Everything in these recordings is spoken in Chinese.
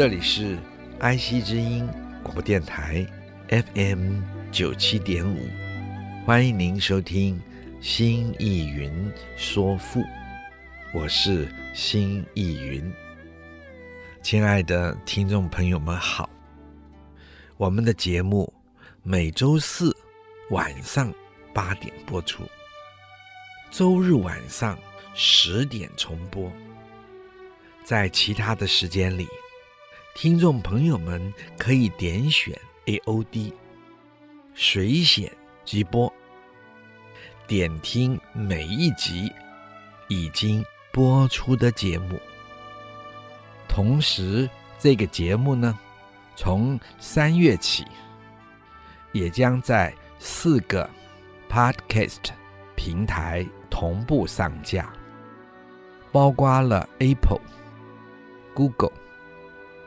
这里是爱惜之音广播电台 FM 九七点五，欢迎您收听《新艺云说赋》，我是新艺云。亲爱的听众朋友们好，我们的节目每周四晚上八点播出，周日晚上十点重播，在其他的时间里。听众朋友们可以点选 AOD 水显即播，点听每一集已经播出的节目。同时，这个节目呢，从三月起也将在四个 Podcast 平台同步上架，包括了 Apple、Google。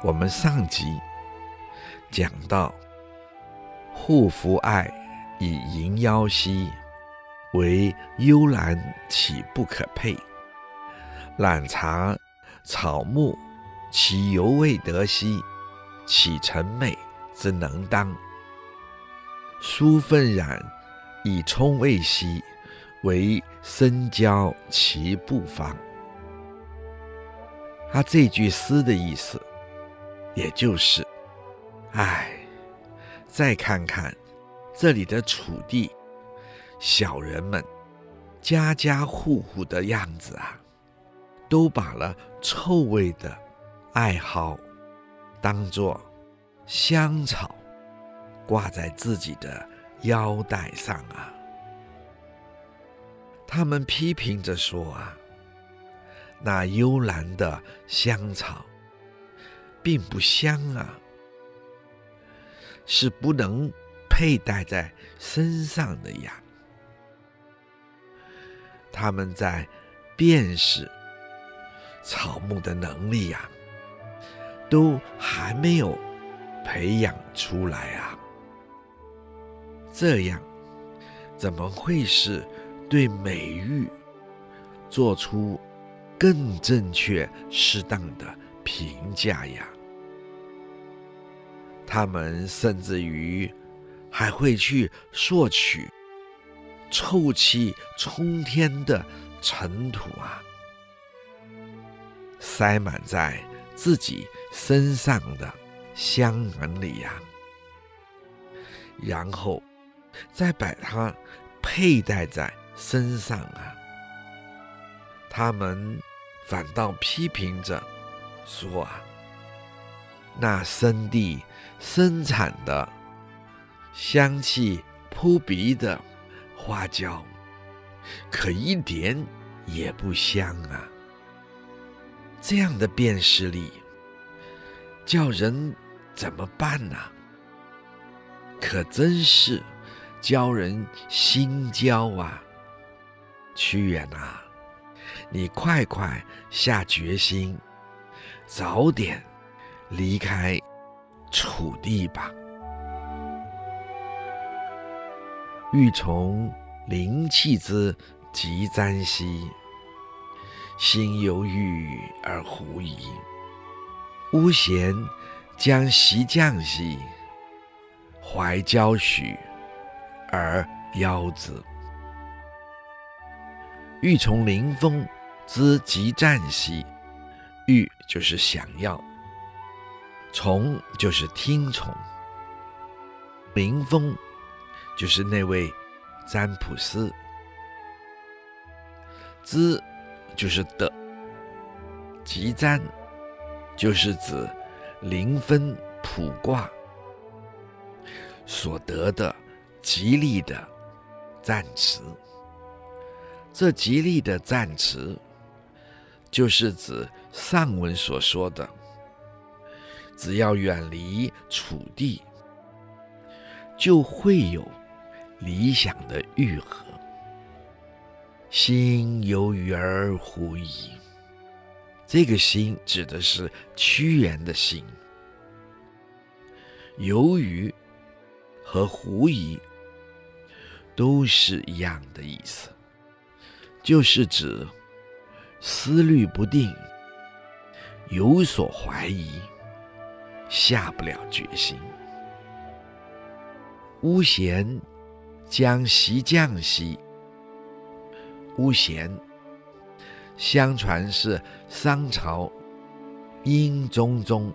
我们上集讲到，护肤爱以银腰兮，为幽兰岂不可配？揽茶草木，其犹未得兮，岂成美之能当？疏愤染以充味兮，为生椒其不芳。他这句诗的意思。也就是，唉，再看看这里的楚地，小人们家家户户的样子啊，都把了臭味的艾蒿当做香草挂在自己的腰带上啊。他们批评着说啊，那幽兰的香草。并不香啊，是不能佩戴在身上的呀。他们在辨识草木的能力呀，都还没有培养出来啊。这样怎么会是对美玉做出更正确、适当的评价呀，他们甚至于还会去索取臭气冲天的尘土啊，塞满在自己身上的香囊里呀，然后再把它佩戴在身上啊，他们反倒批评着。说啊，那生地生产的香气扑鼻的花椒，可一点也不香啊！这样的辨识力，叫人怎么办呢？可真是教人心焦啊！屈原啊，你快快下决心。早点离开楚地吧。欲从灵气之极瞻兮，心犹豫而狐疑。巫咸将袭降兮，怀娇许而邀之。欲从灵峰兹汲湛兮，欲就是想要，从就是听从。灵峰就是那位占卜师，兹就是的，汲湛就是指灵分卜卦所得的吉利的赞词。这吉利的赞词，就是指上文所说的，只要远离楚地，就会有理想的愈合。心有余而狐疑，这个心指的是屈原的心。由于和狐疑都是一样的意思。就是指思虑不定，有所怀疑，下不了决心。巫咸将袭降兮，巫咸，相传是商朝英宗中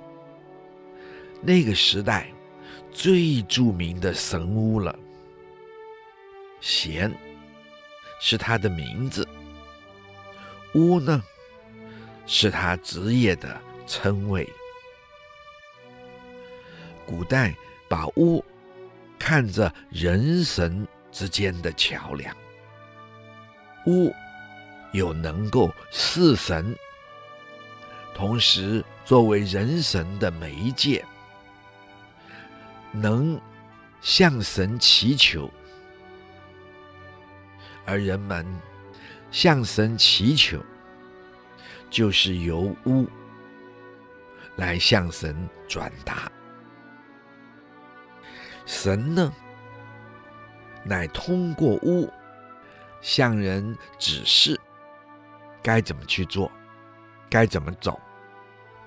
那个时代最著名的神巫了。咸。是他的名字，巫呢，是他职业的称谓。古代把巫看着人神之间的桥梁，巫有能够事神，同时作为人神的媒介，能向神祈求。而人们向神祈求，就是由巫来向神转达。神呢，乃通过巫向人指示该怎么去做，该怎么走，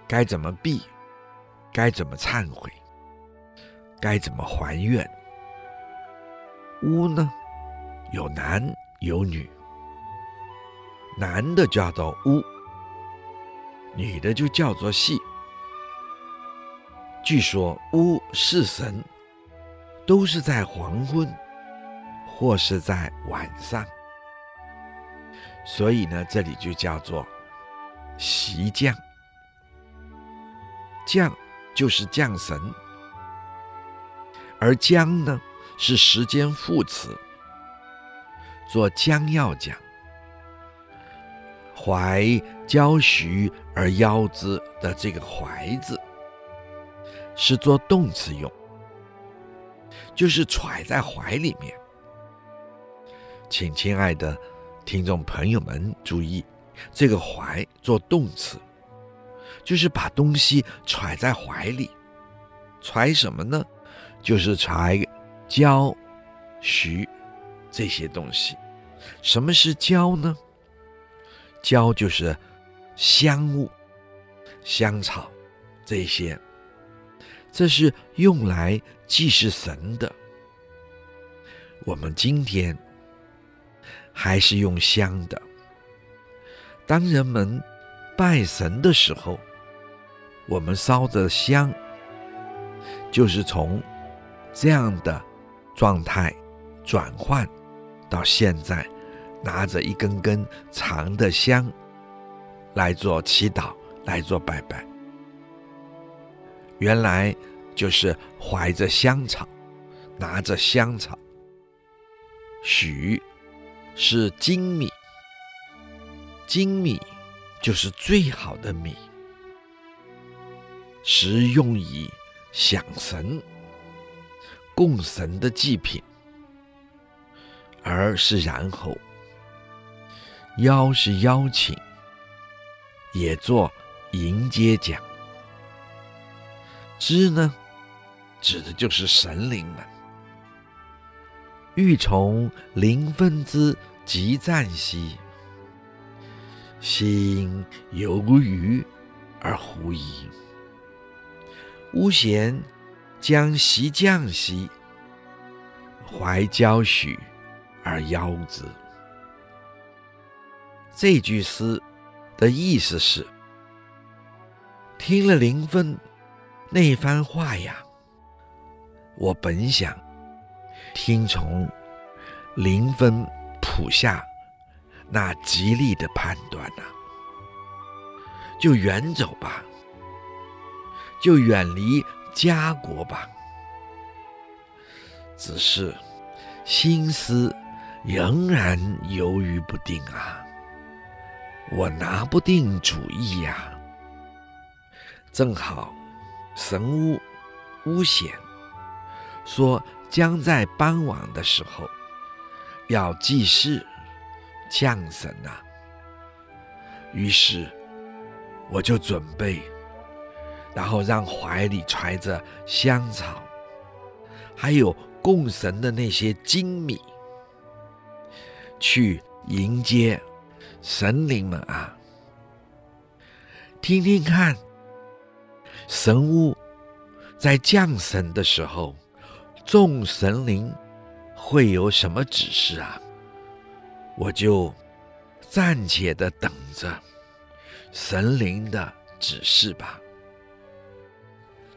该怎么避，该怎么忏悔，该怎么还愿。巫呢，有男。有女，男的叫做巫，女的就叫做戏。据说巫是神都是在黄昏或是在晚上，所以呢，这里就叫做席将。将就是将神，而将呢是时间副词。做将要讲，怀交许而夭之的这个“怀”字，是做动词用，就是揣在怀里面。请亲爱的听众朋友们注意，这个“怀”做动词，就是把东西揣在怀里。揣什么呢？就是揣交许。这些东西，什么是交呢？交就是香物、香草这些，这是用来祭祀神的。我们今天还是用香的。当人们拜神的时候，我们烧着香，就是从这样的状态转换。到现在，拿着一根根长的香来做祈祷，来做拜拜。原来就是怀着香草，拿着香草。许是精米，精米就是最好的米，食用以享神、供神的祭品。而是然后，邀是邀请，也做迎接讲。知呢，指的就是神灵们。欲从灵峰兹汲湛兮，心有余而狐疑。巫咸将袭将兮，怀交许。而邀之，这句诗的意思是：听了灵分那番话呀，我本想听从灵分谱下那吉利的判断呐、就远走吧，就远离家国吧。只是心思仍然犹豫不定啊，我拿不定主意呀、正好神巫巫显说将在傍晚的时候要祭祀降神啊，于是我就准备，然后让怀里揣着香草，还有。供神的那些精米，去迎接神灵们啊！听听看，神物在降神的时候，众神灵会有什么指示啊？我就暂且的等着神灵的指示吧。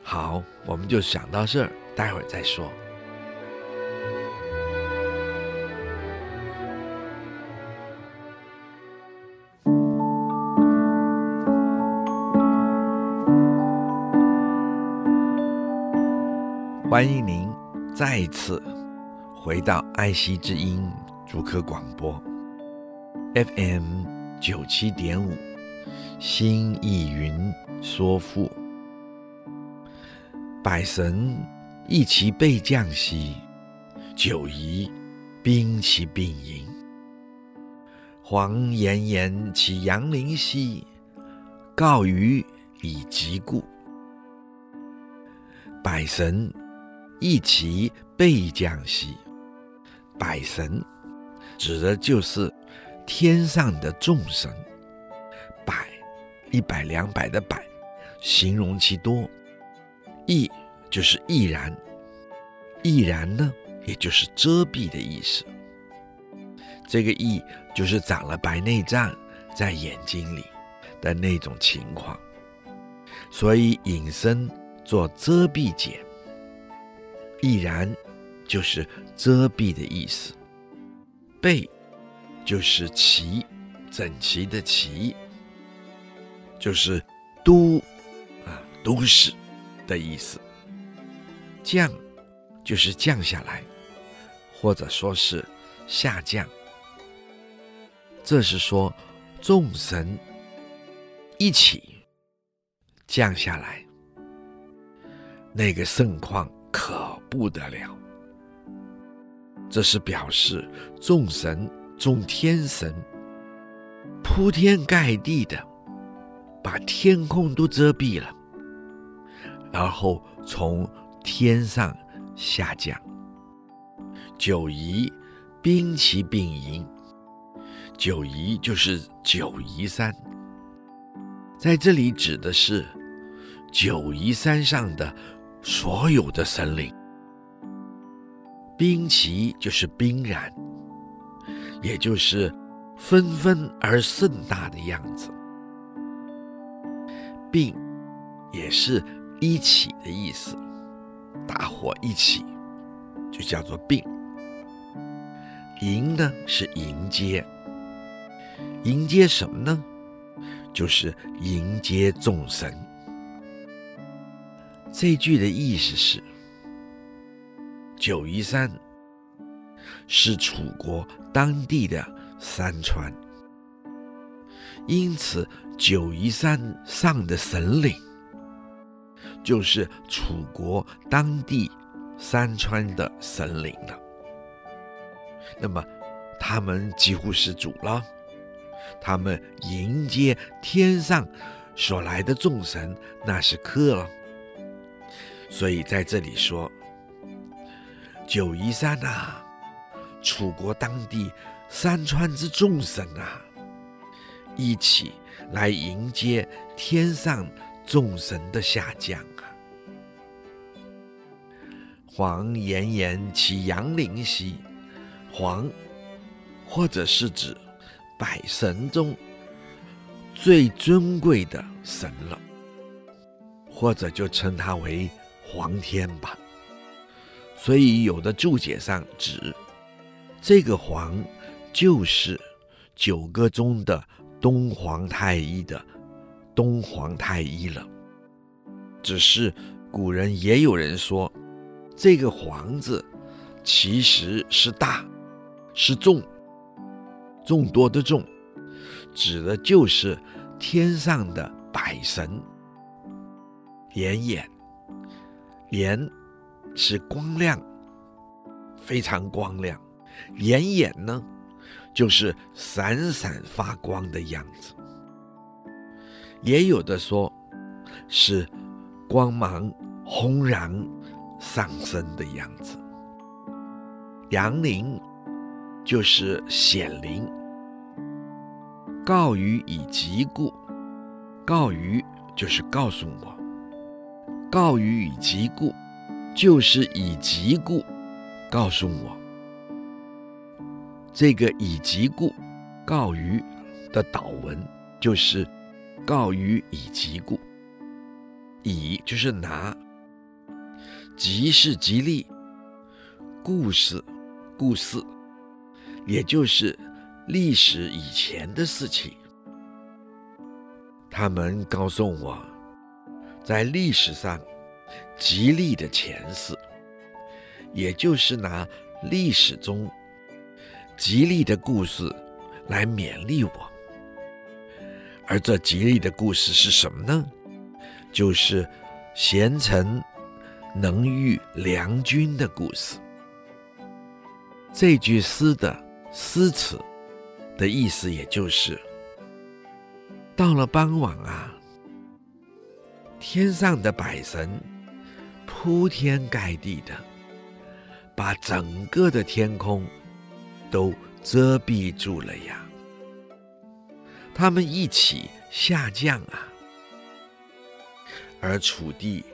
好，我们就想到这儿，待会儿再说。欢迎您再次回到爱惜之音主科广播 FM 九七点五，新意云说赋，百神一齐备将兮，九夷兵其并营。黄炎炎其阳灵兮，告余以疾故。百神。一齐备将兮，百神指的就是天上的众神，百一百两百的百，形容其多。翳就是翳然，翳然呢，也就是遮蔽的意思。这个翳就是长了白内障在眼睛里的那种情况，所以引申做遮蔽解。必然就是遮蔽的意思，备就是齐，整齐的齐，就是都啊都市的意思。降就是降下来，或者说是下降。这是说众神一起降下来，那个盛况。可不得了！这是表示众神、众天神铺天盖地的把天空都遮蔽了，然后从天上下降。九夷兵齐并营，九夷就是九夷山，在这里指的是九夷山上的。所有的神灵，兵旗就是兵然，也就是纷纷而盛大的样子。并也是一起的意思，大伙一起就叫做并。迎呢是迎接，迎接什么呢？就是迎接众神。这句的意思是，九夷山是楚国当地的山川，因此九夷山上的神灵就是楚国当地山川的神灵了。那么，他们几乎是主了，他们迎接天上所来的众神，那是客了。所以在这里说，九夷山啊，楚国当地山川之众神啊，一起来迎接天上众神的下降啊。黄炎炎其阳灵兮，黄或者是指百神中最尊贵的神了，或者就称他为皇天吧。所以有的注解上指这个皇就是九个中的东皇太一的东皇太一了。只是古人也有人说，这个皇字其实是大，是众。众多的众，指的就是天上的百神。炎炎，炎是光亮，非常光亮。炎炎呢，就是闪闪发光的样子。也有的说，是光芒轰然上升的样子。阳灵就是显灵。告于以及故，告于就是告诉我，告于以极故，就是以极故告诉我。这个以极故，告于的导文就是告于以极故，以就是拿，吉是吉利，故事，故事，也就是。历史以前的事情，他们告诉我，在历史上吉利的前世，也就是拿历史中吉利的故事来勉励我。而这吉利的故事是什么呢？就是贤臣能遇良君的故事。这句诗的诗词。的意思也就是，到了傍晚啊，天上的百神铺天盖地的，把整个的天空都遮蔽住了呀。他们一起下降啊，而楚地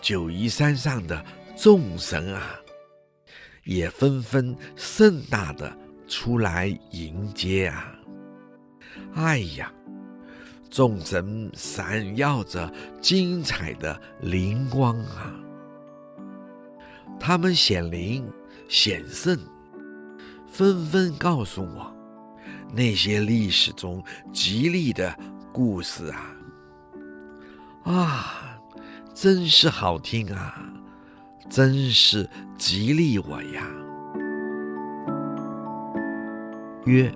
九夷山上的众神啊，也纷纷盛大的。出来迎接啊！哎呀，众神闪耀着精彩的灵光啊！他们显灵显圣，纷纷告诉我那些历史中吉利的故事啊！啊，真是好听啊！真是吉利我呀！曰：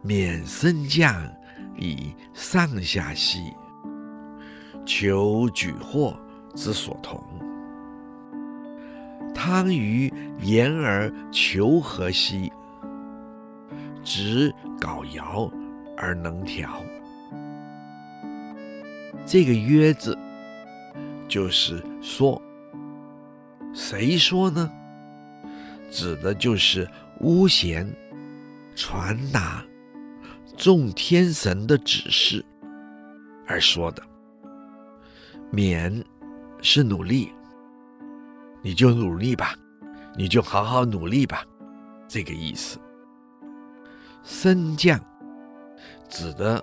免升降以上下兮，求举惑之所同。汤于言而求和兮，执縞尧而能调。这个曰字，就是说，谁说呢？指的就是巫咸。传达众天神的指示而说的，勉是努力，你就努力吧，你就好好努力吧，这个意思。升降指的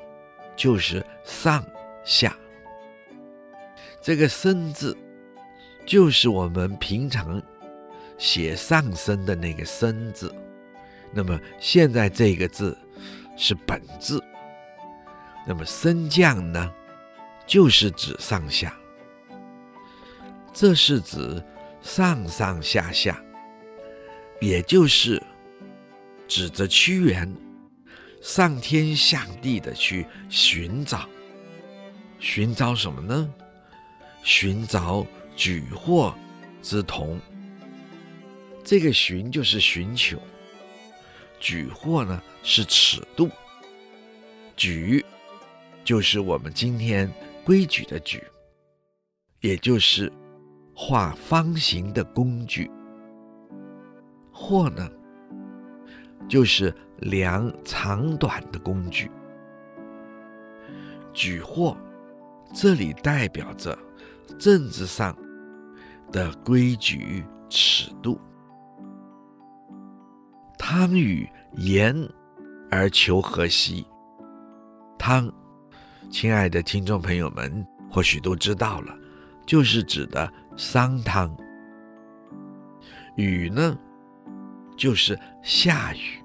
就是上下，这个升字就是我们平常写上升的那个升字。那么现在这个字是本字，那么升降呢，就是指上下，这是指上上下下，也就是指着屈原上天下地的去寻找，寻找什么呢？寻找举惑之同。这个寻就是寻求。举惑呢是尺度，举就是我们今天规矩的矩，也就是画方形的工具。惑呢，就是量长短的工具。举惑这里代表着政治上的规矩尺度。汤与言而求和兮。汤，亲爱的听众朋友们，或许都知道了，就是指的商汤。雨呢，就是下雨。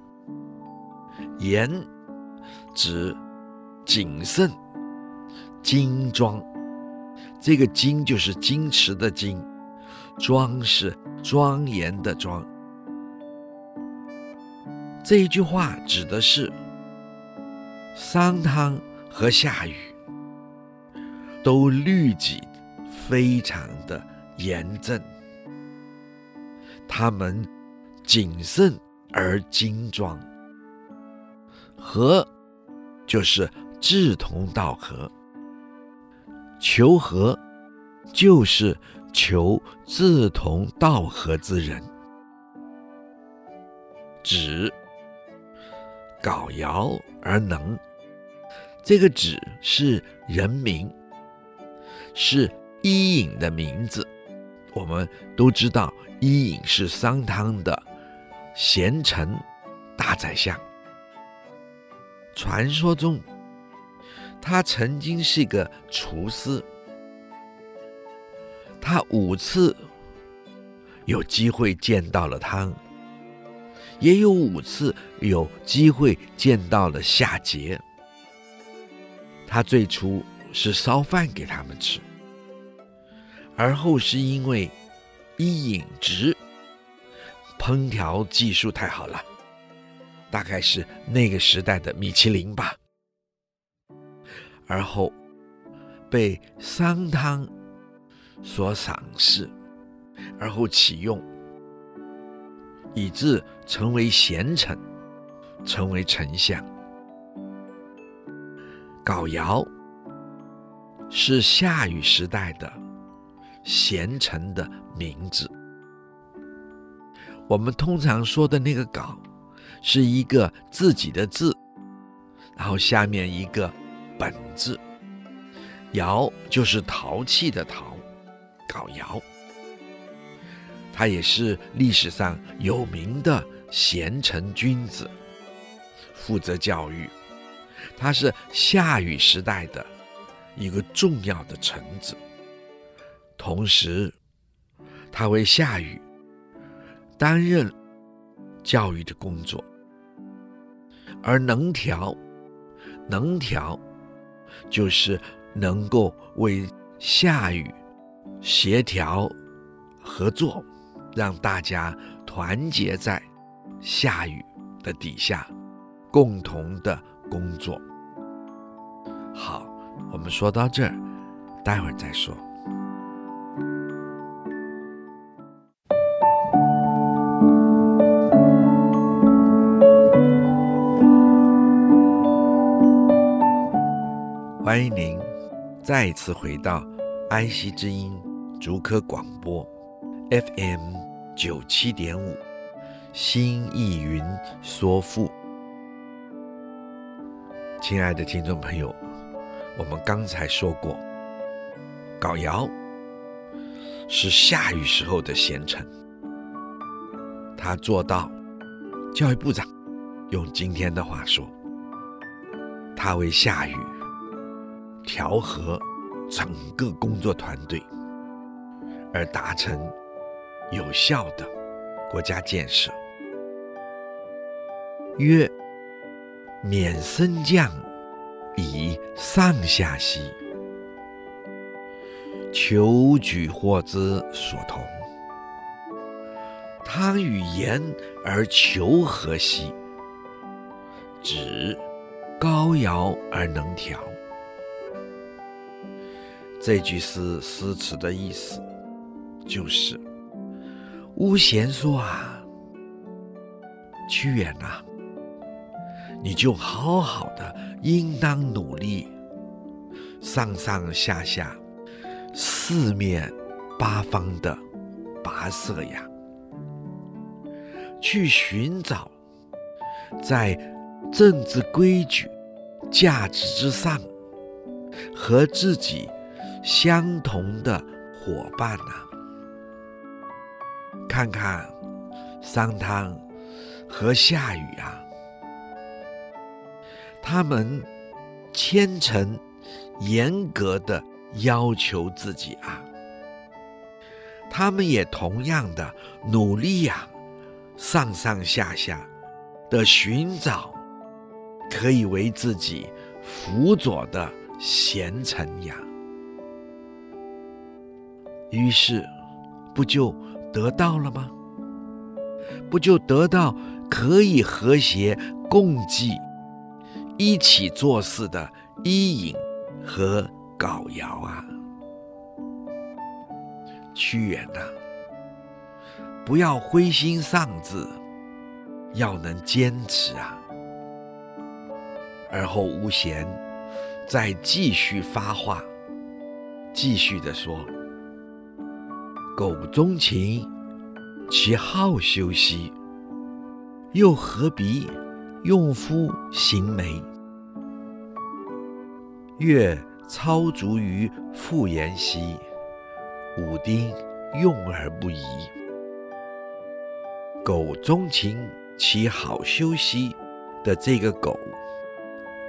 严，指谨慎、精庄。这个精就是矜持的矜，庄是庄严的庄。这一句话指的是商汤和夏禹都律己非常的严正，他们谨慎而矜庄，和就是志同道合，求和就是求志同道合之人，指。搞尧而能，这个止是人名，是伊尹的名字。我们都知道，伊尹是商汤的贤臣大宰相。传说中，他曾经是个厨师，他五次有机会见到了汤。也有五次有机会见到了夏桀，他最初是烧饭给他们吃，而后是因为伊尹直烹调技术太好了，大概是那个时代的米其林吧，而后被商汤所赏识，而后启用。以致成为贤臣，成为丞相。皋尧是夏禹时代的贤臣的名字。我们通常说的那个“皋”，是一个自己的字，然后下面一个“本”字，“尧”就是陶器的“陶”，皋尧。他也是历史上有名的贤臣君子，负责教育。他是夏禹时代的一个重要的臣子，同时他为夏禹担任教育的工作。而能调，能调就是能够为夏禹协调合作。让大家团结在下雨的底下，共同的工作。好，我们说到这儿，待会儿再说。欢迎您再一次回到爱惜之音竹科广播 FM。九七点五，新意云说赋。亲爱的听众朋友，我们刚才说过，皋尧是夏禹时候的贤臣，他做到教育部长。用今天的话说，他为夏禹调和整个工作团队，而达成。有效的国家建设。曰：免升降，以上下兮，求举祸之所同。汤与言而求和兮，指高尧而能调。这句诗诗词的意思就是。巫咸说啊，屈原呐、你就好好的，应当努力，上上下下，四面八方的跋涉呀，去寻找在政治规矩、价值之上和自己相同的伙伴呐、看看商汤和夏禹啊，他们虔诚、严格的要求自己啊，他们也同样的努力呀、上上下下的寻找可以为自己辅佐的贤臣呀。于是，不就得到了吗？不就得到可以和谐共济、一起做事的伊尹和皋尧啊？屈原呐、啊，不要灰心丧志，要能坚持啊！而后吴娴再继续发话，继续的说。苟钟情，其好修兮，又何必用夫行梅？越操足于傅颜兮，武丁用而不疑。苟钟情，其好修兮的这个苟，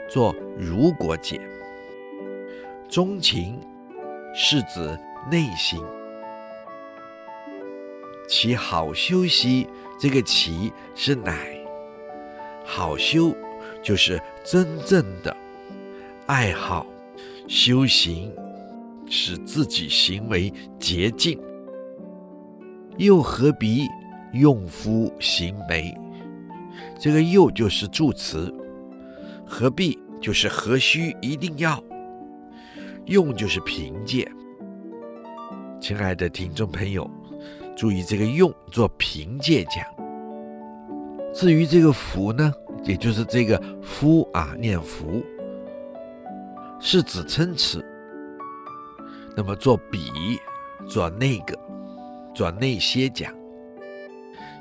做如果解。钟情是指内心。其好修兮，这个其是乃，好修就是真正的爱好修行，使自己行为洁净。又何必用夫行梅？这个又就是助词，何必就是何须一定要，用就是凭借。亲爱的听众朋友。注意这个“用”做凭借讲。至于这个“福”呢，也就是这个“夫”啊，念“夫”，是指称词。那么做比，做那个，做那些讲。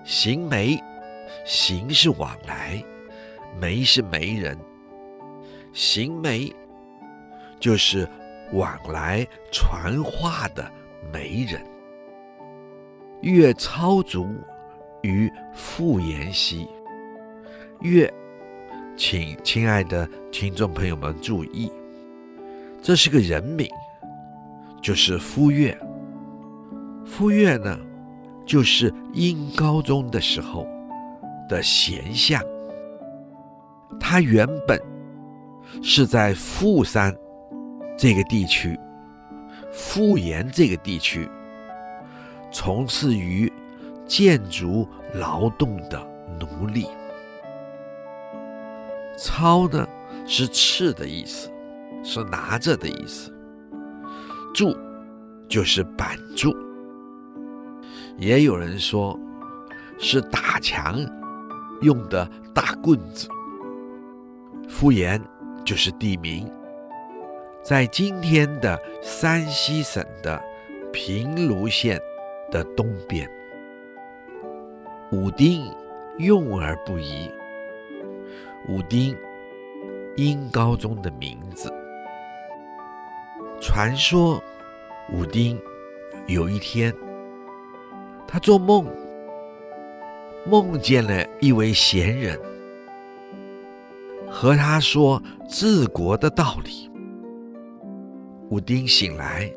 行媒，行是往来，媒是媒人。行媒就是往来传话的媒人。越操足于富延兮，月，请亲爱的听众朋友们注意，这是个人名，就是夫月。夫月呢，就是殷高宗的时候的贤相，他原本是在富山这个地区，富岩这个地区。从事于建筑劳动的奴隶，操呢是持的意思，是拿着的意思。柱就是板柱，也有人说是打墙用的大棍子。敷衍就是地名，在今天的山西省的平卢县。的东边，武丁用而不疑。武丁，殷高宗的名字。传说武丁有一天，他做梦，梦见了一位贤人，和他说治国的道理。武丁醒来。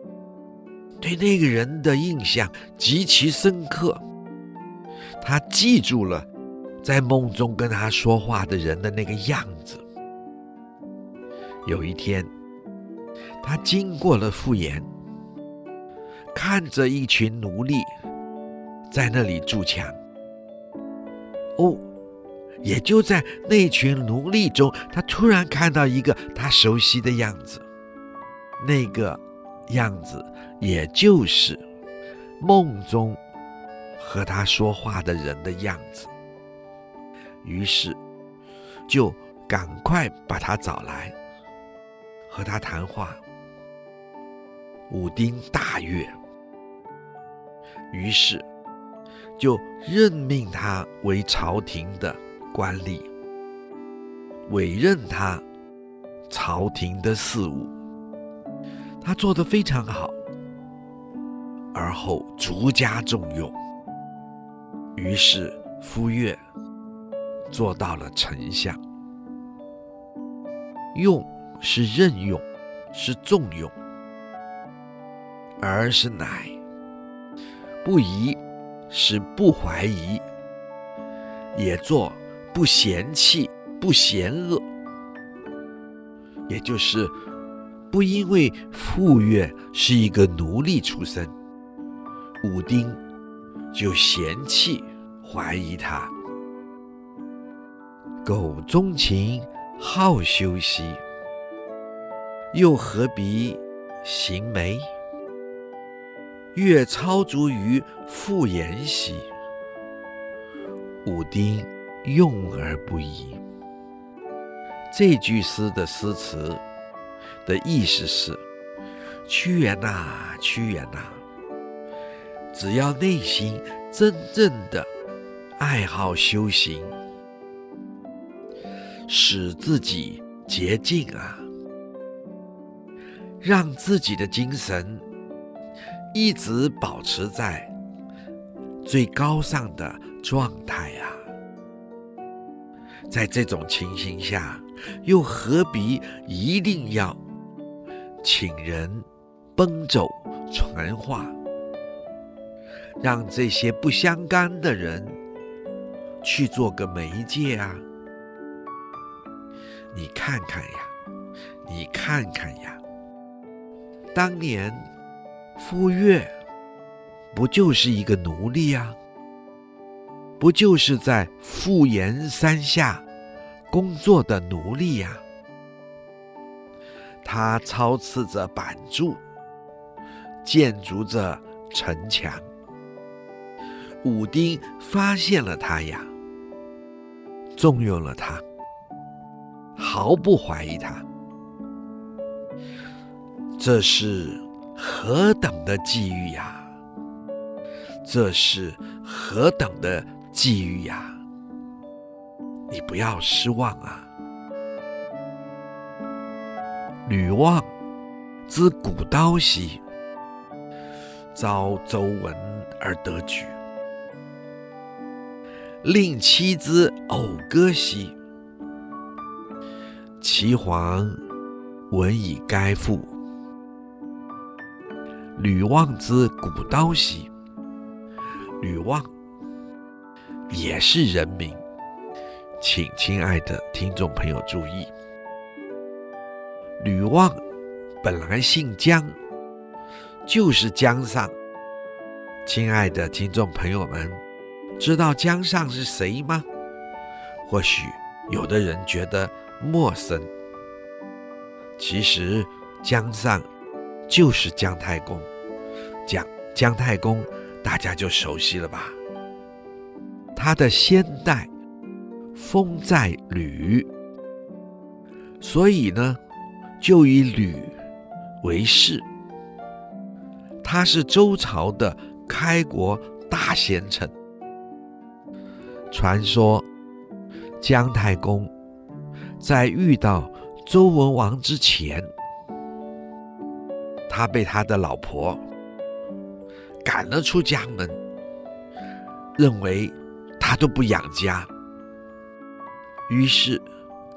对那个人的印象极其深刻，他记住了在梦中跟他说话的人的那个样子。有一天，他经过了傅颜，看着一群奴隶在那里筑墙。哦，也就在那群奴隶中，他突然看到一个他熟悉的样子，那个样子。也就是梦中和他说话的人的样子，于是就赶快把他找来和他谈话。武丁大悦，于是就任命他为朝廷的官吏，委任他朝廷的事务，他做得非常好。而后逐加重用，于是傅说做到了丞相。用是任用，是重用；而是乃不疑，是不怀疑，也做不嫌弃、不嫌恶，也就是不因为傅说是一个奴隶出身，武丁就嫌弃、怀疑他。苟钟情好修兮，又何必行媒？越超足于复言兮，武丁用而不疑。这句诗的诗词的意思是：屈原呐，屈原呐，只要内心真正的爱好修行。使自己洁净啊，让自己的精神一直保持在最高尚的状态啊。在这种情形下，又何必一定要请人奔走传话，让这些不相干的人去做个媒介啊？你看看呀，你看看呀，当年傅说不就是一个奴隶呀？不就是在傅岩山下工作的奴隶呀？他操持着板柱，建筑着城墙。武丁发现了他呀，重用了他。毫不怀疑他，这是何等的际遇呀！这是何等的际遇呀！你不要失望啊！吕望之鼓刀兮，遭周文而得举；令妻之謳歌兮。齐桓闻以该复。吕望之鼓刀兮，吕望也是人名，请亲爱的听众朋友注意，吕望本来姓姜，就是姜尚。亲爱的听众朋友们，知道姜尚是谁吗？或许有的人觉得。陌生，其实姜尚就是姜太公，讲姜太公大家就熟悉了吧？他的先代封在吕，所以呢，就以吕为氏。他是周朝的开国大贤臣。传说姜太公。在遇到周文王之前，他被他的老婆赶了出家门，认为他都不养家，于是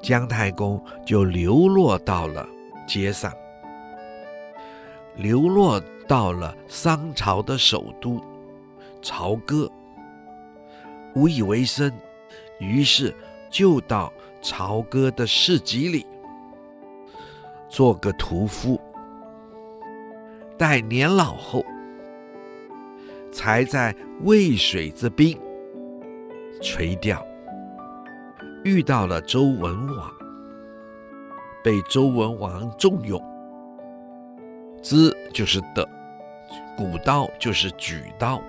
姜太公就流落到了街上，流落到了商朝的首都朝歌，无以为生，于是就到。朝歌的市集里，做个屠夫，待年老后，才在渭水之滨垂钓，遇到了周文王，被周文王重用。之就是的，古刀就是举刀，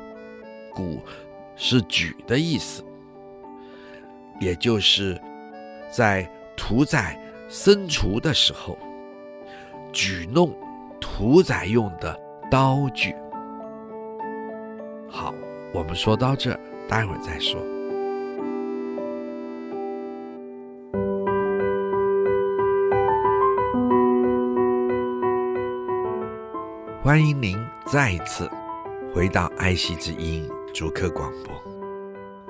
鼓是举的意思，也就是。在屠宰牲畜的时候，举弄屠宰用的刀具。好，我们说到这，待会儿再说。欢迎您再一次回到爱惜之音竹科广播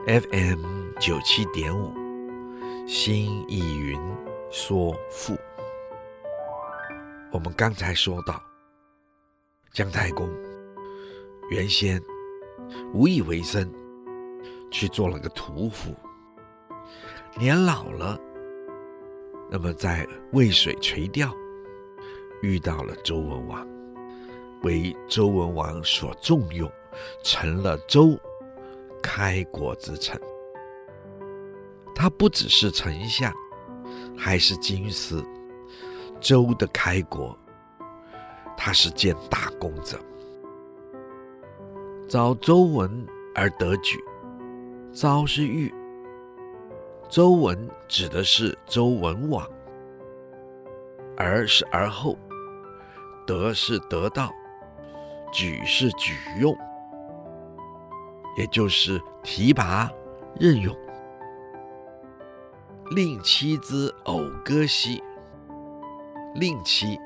，FM 九七点五。新意云说赋，我们刚才说到，姜太公原先无以为生，去做了个屠夫。年老了，那么在渭水垂钓，遇到了周文王，为周文王所重用，成了周开国之臣。他不只是丞相，还是金师。周的开国，他是建大功者。召周文而得举，召是玉，周文指的是周文王，而是而后，得是得到，举是举用，也就是提拔任用。令妻之偶歌兮。令妻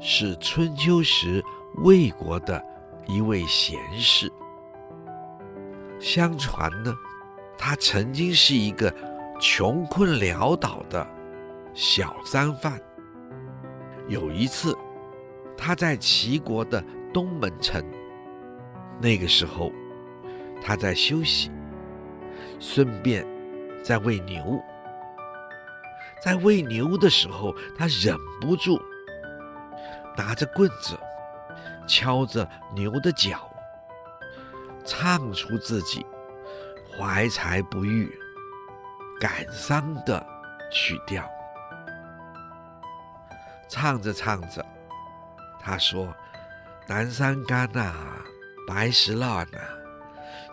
是春秋时魏国的一位贤士。相传呢，他曾经是一个穷困潦倒的小商贩。有一次，他在齐国的东门城，那个时候他在休息，顺便在喂牛。在喂牛的时候，他忍不住拿着棍子敲着牛的脚，唱出自己怀才不遇、感伤的曲调。唱着唱着，他说：“南山干呐，白石烂呐，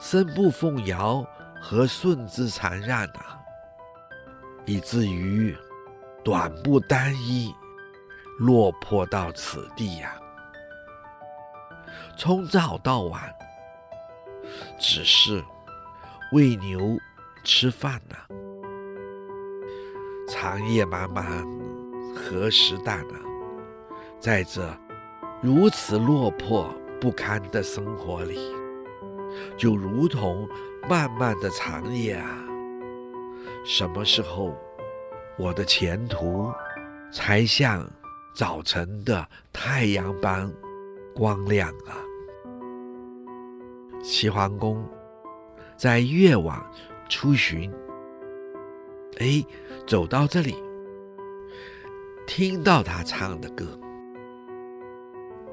身不奉尧，何舜之残让呐。”以至于短不单衣，落魄到此地呀、从早到晚，只是喂牛吃饭呐、长夜漫漫，何时淡啊？在这如此落魄不堪的生活里，就如同漫漫的长夜啊！什么时候，我的前途才像早晨的太阳般光亮啊？齐桓公在越王出巡，哎，走到这里，听到他唱的歌，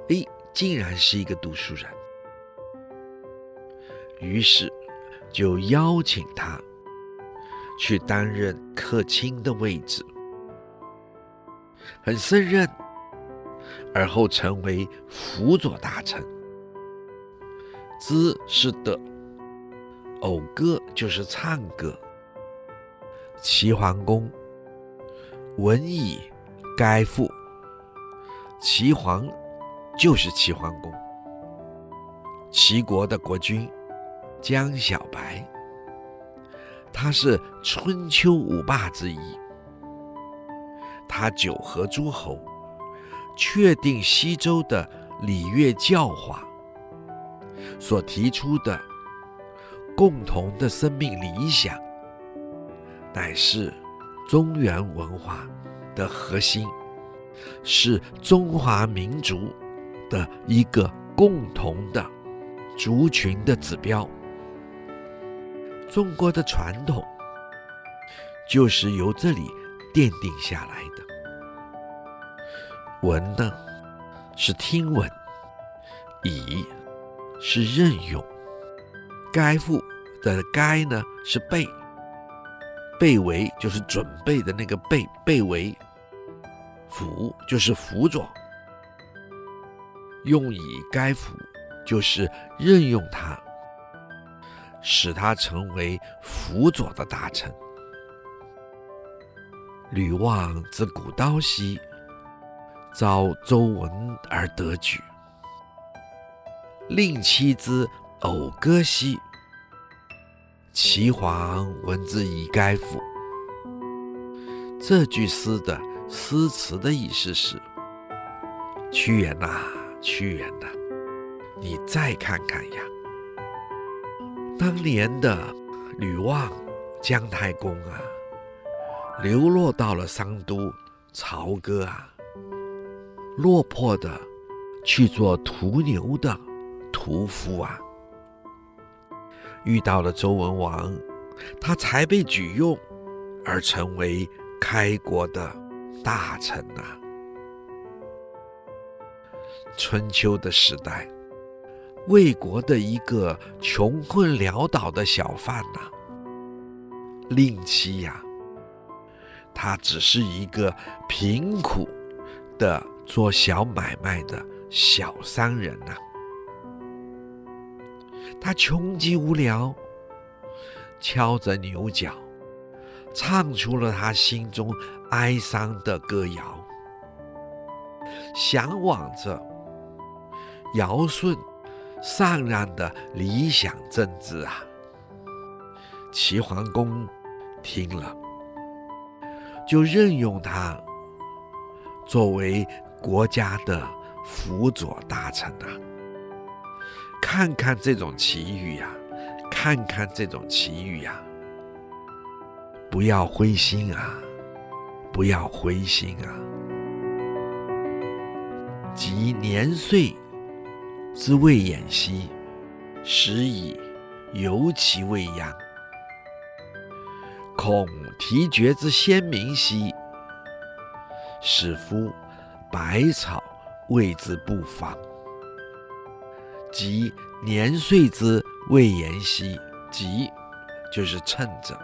哎，竟然是一个读书人，于是就邀请他。去担任客卿的位置，很胜任，而后成为辅佐大臣。兹是的，謳歌就是唱歌。齐桓公闻以该赋，齐桓就是齐桓公，齐国的国君江小白。他是春秋五霸之一，他九合诸侯，确定西周的礼乐教化，所提出的共同的生命理想，乃是中原文化的核心，是中华民族的一个共同的族群的指标。中国的传统就是由这里奠定下来的。闻呢是听闻，以是任用，该赋的该呢是备，备为就是准备的那个备，备为辅就是辅佐，用以该辅就是任用他。使他成为辅佐的大臣。吕望之鼓刀兮，遭周文而得举。令妻之謳歌兮，齐桓闻之以该赋。这句诗的诗词的意思是：屈原呐、屈原呐、你再看看呀。当年的吕望姜太公啊，流落到了商都朝歌啊，落魄的去做屠牛的屠夫啊。遇到了周文王，他才被举用，而成为开国的大臣啊。春秋的时代，魏国的一个穷困潦倒的小贩呐、啊，令妻呀，他只是一个贫苦的做小买卖的小商人呐、他穷极无聊，敲着牛角，唱出了他心中哀伤的歌谣，向往着尧舜上让的理想政治啊！齐桓公听了，就任用他作为国家的辅佐大臣啊。看看这种奇遇呀，看看这种奇遇呀！不要灰心啊，不要灰心啊！及年岁之未偃兮，始以由其未央；恐啼绝之先鸣兮，使夫百草谓之不芳。及年岁之未言兮，及就是趁着，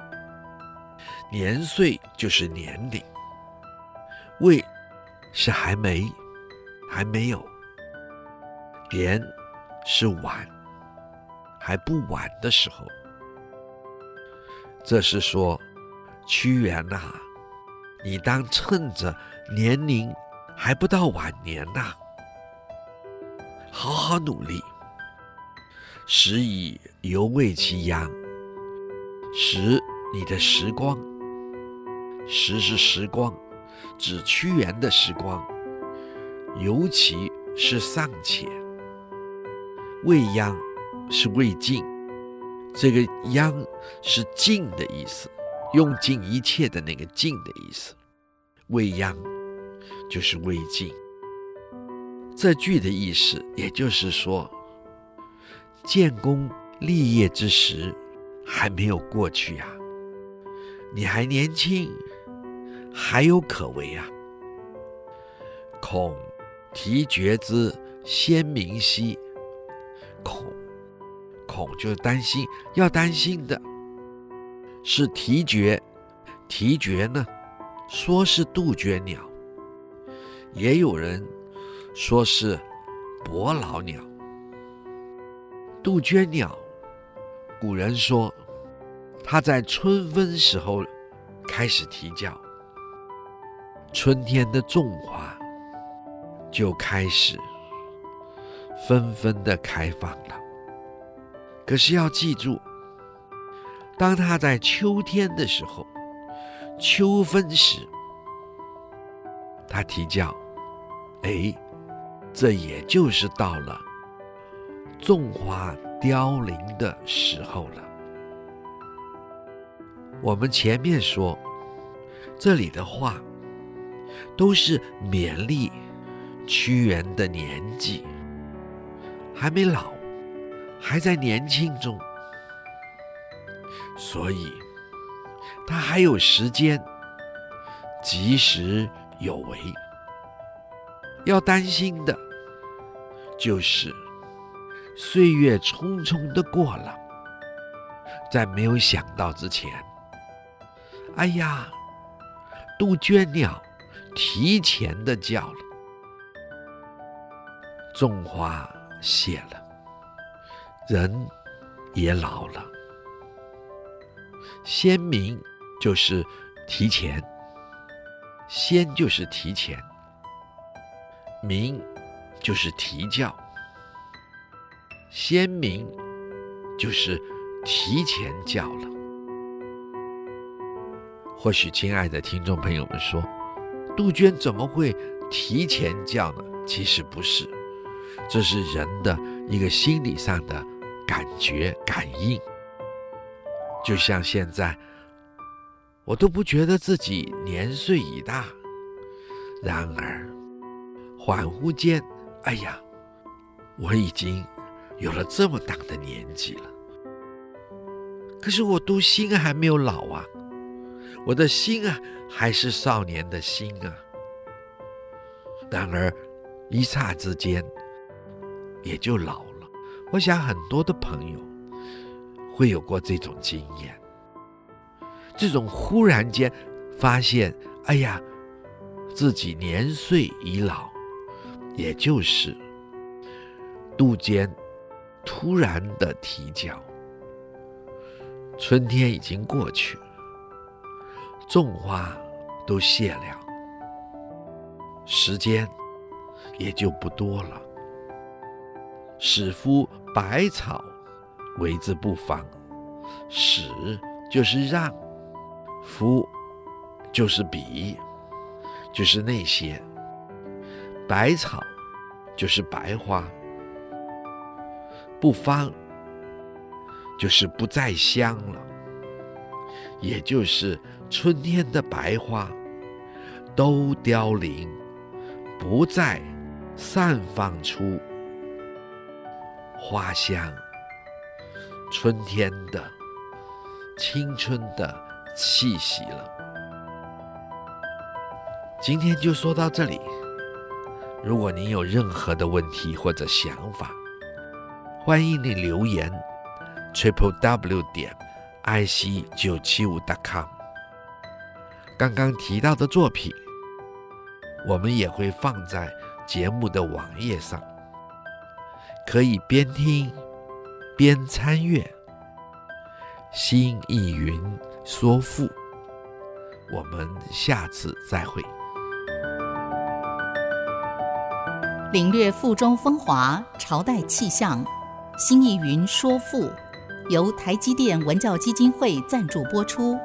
年岁就是年龄，未是还没，还没有，偃是晚，还不晚的时候。这是说，屈原呐、你当趁着年龄还不到晚年呐、好好努力。时以犹未其央，时你的时光，时是时光，指屈原的时光。尤其是尚且，未央是未尽，这个央是尽的意思，用尽一切的那个尽的意思。未央就是未尽。这句的意思，也就是说。建功立业之时还没有过去呀、你还年轻，还有可为啊。恐啼绝之先明兮，恐恐就是担心，要担心的是啼绝，啼绝呢，说是杜鹃鸟，也有人说是伯劳鸟。杜鹃鸟，古人说，它在春分时候开始啼叫，春天的种花就开始纷纷的开放了。可是要记住，当它在秋天的时候，秋分时，它啼叫，哎，这也就是到了。种花凋零的时候了。我们前面说，这里的话都是勉励屈原的年纪，还没老，还在年轻中，所以他还有时间，及时有为。要担心的，就是。岁月匆匆的过了，在没有想到之前，哎呀，杜鹃鸟提前的叫了，种花谢了，人也老了。先民就是提前，先就是提前，民就是啼叫。先民就是提前叫了。或许亲爱的听众朋友们说，杜鹃怎么会提前叫呢？其实不是，这是人的一个心理上的感觉感应。就像现在，我都不觉得自己年岁已大，然而恍惚间，哎呀，我已经有了这么大的年纪了。可是我读心还没有老啊，我的心啊还是少年的心啊。然而一刹之间也就老了。我想很多的朋友会有过这种经验，这种忽然间发现，哎呀，自己年岁已老，也就是肚间突然的啼叫。春天已经过去，种花都谢了，时间也就不多了。使夫百草为之不芳，使就是让，夫就是比，就是那些百草，就是白花，不芳。就是不再香了，也就是春天的白花都凋零，不再散发出花香，春天的青春的气息了。今天就说到这里，如果您有任何的问题或者想法，欢迎你留言。triple w 点 i c 九七五 dot com。刚刚提到的作品，我们也会放在节目的网页上，可以边听边参阅。新意云说赋，我们下次再会。领略赋中风华，朝代气象。新意云说赋。由台积电文教基金会赞助播出。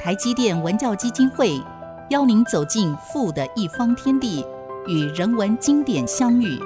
台积电文教基金会邀您走进赋的一方天地，与人文经典相遇。